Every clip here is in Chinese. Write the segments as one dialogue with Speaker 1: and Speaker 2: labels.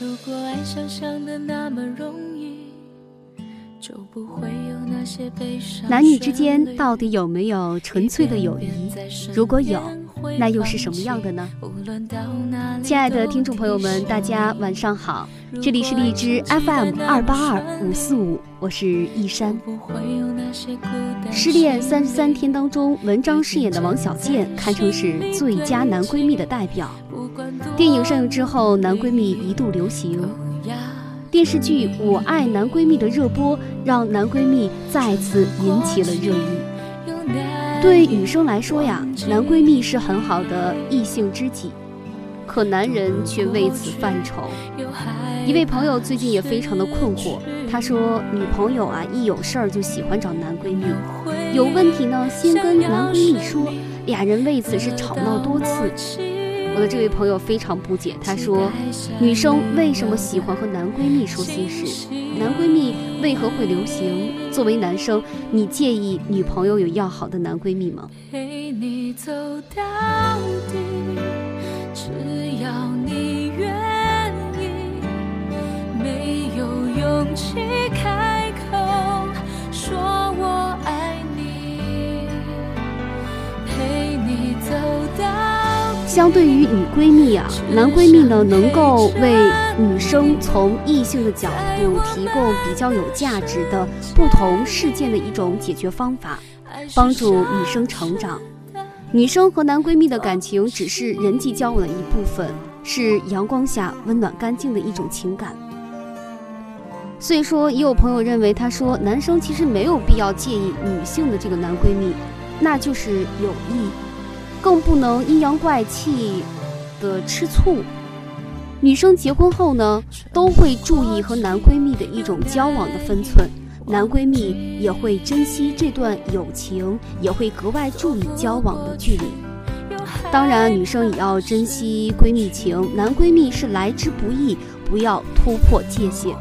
Speaker 1: 如果爱想象的那么容易，就不会有那些悲伤。
Speaker 2: 男女之间到底有没有纯粹的友谊？如果有，那又是什么样的呢？亲爱的听众朋友们，大家晚上好，这里是荔枝 FM 二八二五四五，我是一山。失恋三十三天当中，文章饰演的王小贱堪称是最佳男闺蜜的代表。电影上映之后，男闺蜜一度流行。电视剧《我爱男闺蜜》的热播，让男闺蜜再次引起了热议。对女生来说呀，男闺蜜是很好的异性知己，可男人却为此犯愁。一位朋友最近也非常的困惑，他说女朋友啊一有事儿就喜欢找男闺蜜，有问题呢先跟男闺蜜说，俩人为此是吵闹多次。我的这位朋友非常不解，他说：“女生为什么喜欢和男闺蜜说心事？男闺蜜为何会流行？作为男生，你介意女朋友有要好的男闺蜜吗？”陪你走到底，只要你愿意，没有勇气开口说我爱你，陪你走到。相对于女闺蜜啊，男闺蜜呢能够为女生从异性的角度提供比较有价值的不同事件的一种解决方法，帮助女生成长。女生和男闺蜜的感情只是人际交往的一部分，是阳光下温暖干净的一种情感。所以说，也有朋友认为，他说男生其实没有必要介意女性的这个男闺蜜，那就是有意。更不能阴阳怪气的吃醋。女生结婚后呢，都会注意和男闺蜜的一种交往的分寸，男闺蜜也会珍惜这段友情，也会格外注意交往的距离。当然，女生也要珍惜闺蜜情，男闺蜜是来之不易，不要突破界限。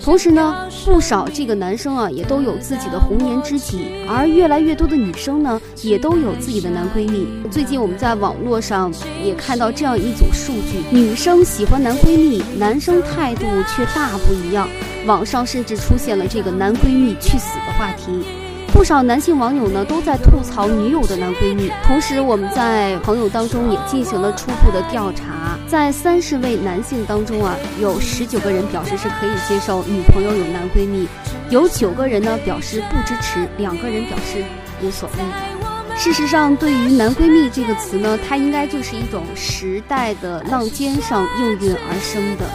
Speaker 2: 同时呢，不少这个男生啊，也都有自己的红颜知己，而越来越多的女生呢，也都有自己的男闺蜜。最近我们在网络上也看到这样一组数据：女生喜欢男闺蜜，男生态度却大不一样。网上甚至出现了这个“男闺蜜去死”的话题。不少男性网友呢都在吐槽女友的男闺蜜，同时我们在朋友当中也进行了初步的调查，在三十位男性当中啊，有十九个人表示是可以接受女朋友有男闺蜜，有九个人呢表示不支持，两个人表示无所谓。事实上，对于男闺蜜这个词呢，它应该就是一种时代的浪尖上应运而生的，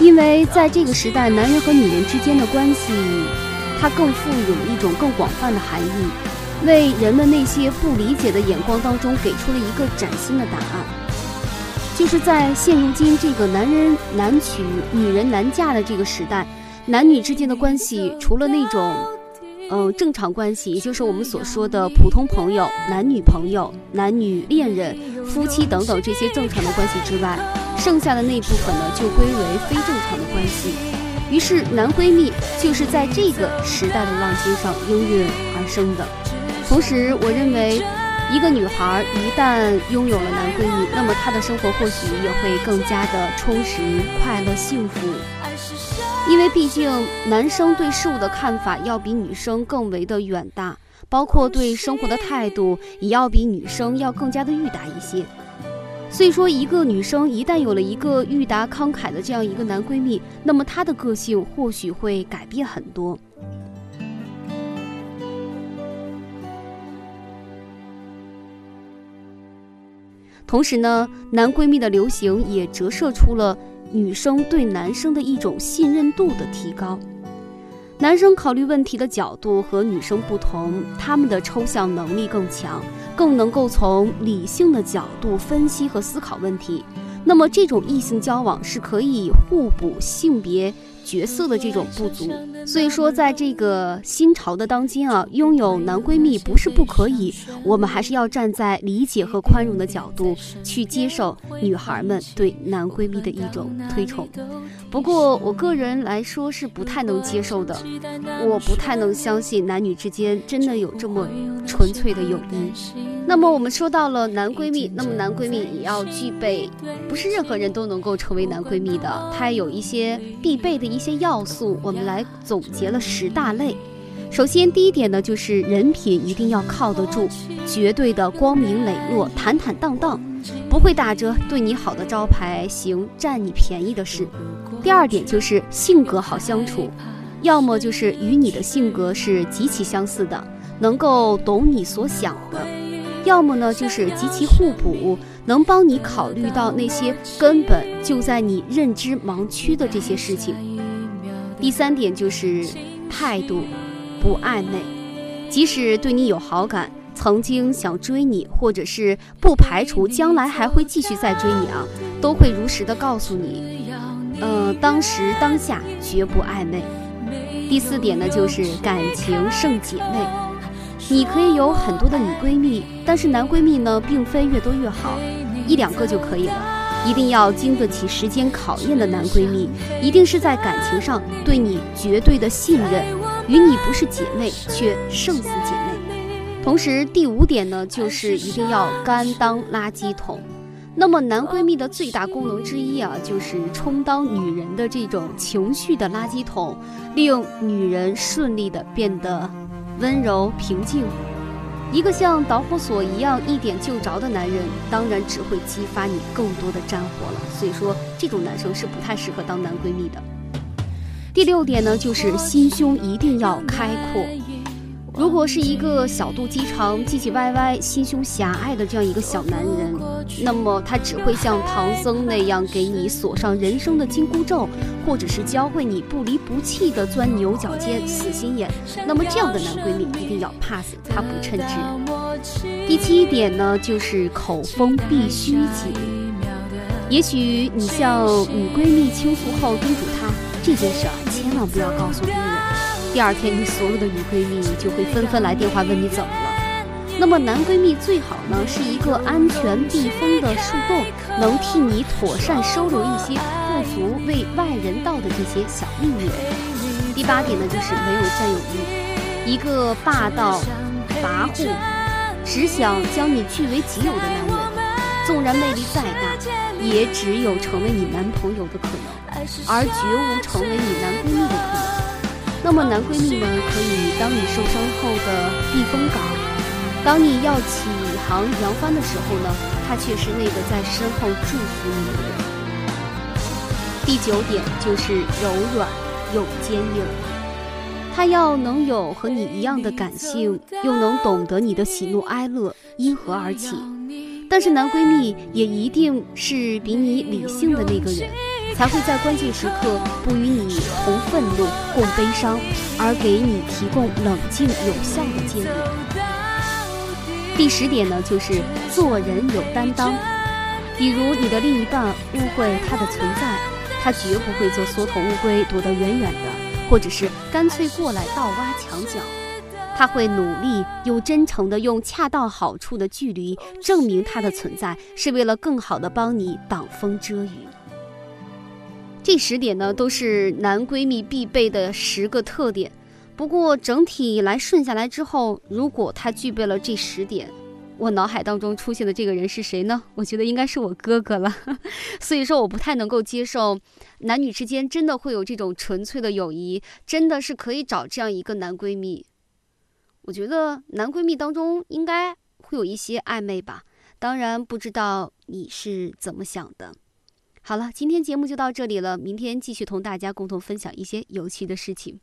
Speaker 2: 因为在这个时代，男人和女人之间的关系。它更富有一种更广泛的含义，为人们那些不理解的眼光当中给出了一个崭新的答案，就是在现如今这个男人难娶、女人难嫁的这个时代，男女之间的关系除了那种，嗯，正常关系，也就是我们所说的普通朋友、男女朋友、男女恋人、夫妻等等这些正常的关系之外，剩下的那部分呢，就归为非正常的关系。于是，男闺蜜就是在这个时代的浪尖上应运而生的。同时，我认为，一个女孩一旦拥有了男闺蜜，那么她的生活或许也会更加的充实、快乐、幸福。因为毕竟，男生对事物的看法要比女生更为的远大，包括对生活的态度也要比女生要更加的裕达一些。所以说，一个女生一旦有了一个裕达慷慨的这样一个男闺蜜，那么她的个性或许会改变很多。同时呢，男闺蜜的流行也折射出了女生对男生的一种信任度的提高。男生考虑问题的角度和女生不同，他们的抽象能力更强，更能够从理性的角度分析和思考问题。那么，这种异性交往是可以互补性别。角色的这种不足，所以说，在这个新潮的当今啊，拥有男闺蜜不是不可以，我们还是要站在理解和宽容的角度去接受女孩们对男闺蜜的一种推崇。不过，我个人来说是不太能接受的，我不太能相信男女之间真的有这么纯粹的友谊。那么我们说到了男闺蜜，那么男闺蜜也要具备，不是任何人都能够成为男闺蜜的，它有一些必备的一些要素，我们来总结了十大类。首先，第一点呢，就是人品一定要靠得住，绝对的光明磊落、坦坦荡荡，不会打着对你好的招牌行占你便宜的事。第二点就是性格好相处，要么就是与你的性格是极其相似的，能够懂你所想的。要么呢，就是极其互补，能帮你考虑到那些根本就在你认知盲区的这些事情。第三点就是态度不暧昧，即使对你有好感，曾经想追你，或者是不排除将来还会继续再追你啊，都会如实的告诉你，呃，当时当下绝不暧昧。第四点呢，就是感情胜姐妹。你可以有很多的女闺蜜，但是男闺蜜呢，并非越多越好，一两个就可以了。一定要经得起时间考验的男闺蜜，一定是在感情上对你绝对的信任，与你不是姐妹，却胜似姐妹。同时，第五点呢，就是一定要甘当垃圾桶。那么，男闺蜜的最大功能之一啊，就是充当女人的这种情绪的垃圾桶，利用女人顺利的变得。温柔平静，一个像导火索一样一点就着的男人，当然只会激发你更多的战火了。所以说，这种男生是不太适合当男闺蜜的。第六点呢，就是心胸一定要开阔。如果是一个小肚鸡肠、唧唧歪歪、心胸狭隘的这样一个小男人，那么他只会像唐僧那样给你锁上人生的紧箍咒，或者是教会你不离不弃的钻牛角尖、死心眼。那么这样的男闺蜜一定要 pass，他不称职。第七点呢，就是口风必须紧。也许你向女闺蜜倾诉后，叮嘱她这件事啊，千万不要告诉别人。第二天，你所有的女闺蜜就会纷纷来电话问你怎么了。那么男闺蜜最好呢是一个安全避风的树洞，能替你妥善收留一些不足为外人道的这些小秘密。第八点呢就是没有占有欲，一个霸道、跋扈、只想将你据为己有的男人，纵然魅力再大，也只有成为你男朋友的可能，而绝无成为你男闺蜜的可能。那么男闺蜜们可以当你受伤后的避风港，当你要起航扬帆的时候呢，他却是那个在身后祝福你的人。第九点就是柔软又坚硬，他要能有和你一样的感性，又能懂得你的喜怒哀乐因何而起，但是男闺蜜也一定是比你理性的那个人。才会在关键时刻不与你同愤怒、共悲伤，而给你提供冷静有效的建议。第十点呢，就是做人有担当。比如你的另一半误会他的存在，他绝不会做缩头乌龟躲得远远的，或者是干脆过来倒挖墙角。他会努力又真诚地用恰到好处的距离证明他的存在，是为了更好地帮你挡风遮雨。这十点呢，都是男闺蜜必备的十个特点。不过整体来顺下来之后，如果他具备了这十点，我脑海当中出现的这个人是谁呢？我觉得应该是我哥哥了。所以说，我不太能够接受男女之间真的会有这种纯粹的友谊，真的是可以找这样一个男闺蜜。我觉得男闺蜜当中应该会有一些暧昧吧。当然，不知道你是怎么想的。好了，今天节目就到这里了。明天继续同大家共同分享一些有趣的事情。